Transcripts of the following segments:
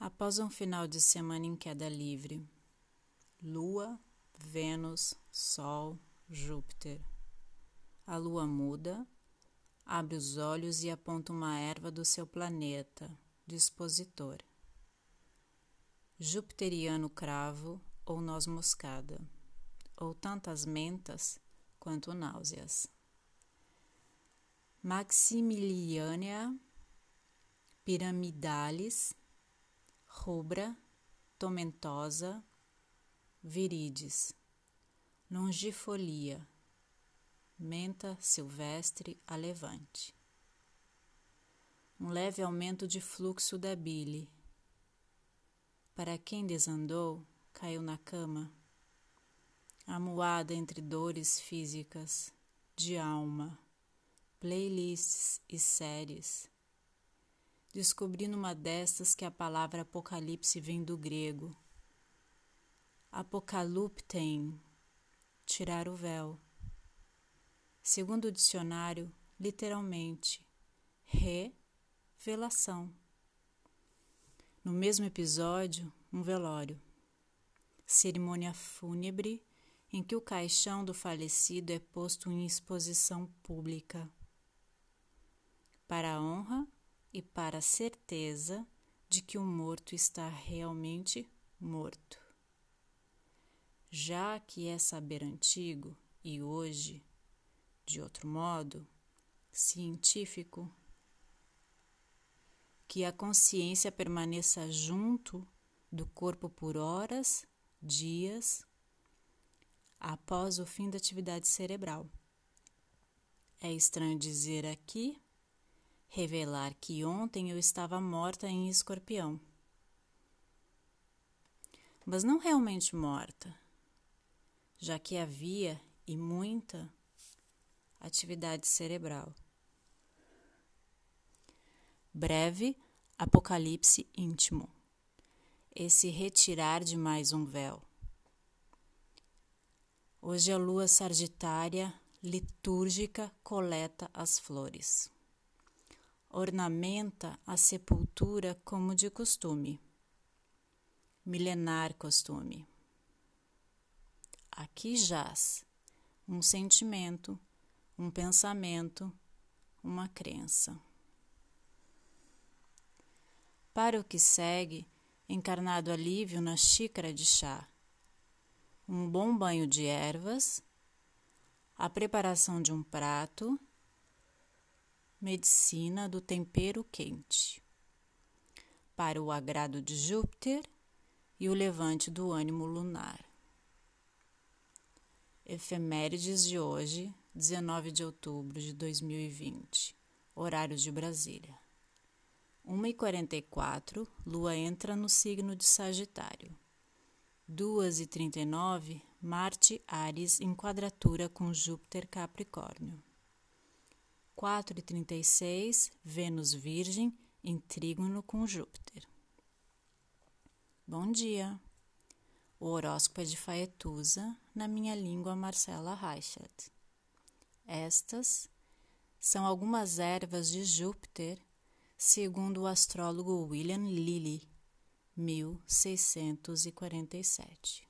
Após um final de semana em queda livre, Lua, Vênus, Sol, Júpiter. A Lua muda, abre os olhos e aponta uma erva do seu planeta, dispositor. Jupiteriano cravo ou noz moscada, ou tantas mentas quanto náuseas. Maximiliania piramidalis, rubra, tomentosa, virides, longifolia, menta silvestre a levante. Um leve aumento de fluxo da bile. Para quem desandou, caiu na cama, amuada entre dores físicas, de alma, playlists e séries. Descobri numa destas que a palavra apocalipse vem do grego Apocaluptem, tirar o véu. Segundo o dicionário, literalmente, revelação. No mesmo episódio, um velório. Cerimônia fúnebre em que o caixão do falecido é posto em exposição pública. Para a honra e para a certeza de que o morto está realmente morto já que é saber antigo e hoje, de outro modo, científico, que a consciência permaneça junto do corpo por horas, dias, após o fim da atividade cerebral. É estranho dizer aqui, revelar que ontem eu estava morta em escorpião. Mas não realmente morta, já que havia e muita atividade cerebral. Breve apocalipse íntimo. Esse retirar de mais um véu. Hoje a lua sagitária litúrgica coleta as flores. Ornamenta a sepultura como de costume. Milenar costume. Aqui jaz um sentimento, um pensamento, uma crença. Para o que segue, encarnado alívio na xícara de chá, um bom banho de ervas, a preparação de um prato, medicina do tempero quente, para o agrado de Júpiter e o levante do ânimo lunar. Efemérides de hoje, 19 de outubro de 2020. Horários de Brasília. 1h44, Lua entra no signo de Sagitário. 2h39, Marte Ares em quadratura com Júpiter Capricórnio. 4h36, Vênus Virgem em trígono com Júpiter. Bom dia! O horóscopo é de Faetusa, na minha língua Marcela Reichert. Estas são algumas ervas de Júpiter, segundo o astrólogo William Lilly, 1647.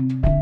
Thank you.